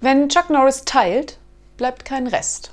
Wenn Chuck Norris teilt, bleibt kein Rest.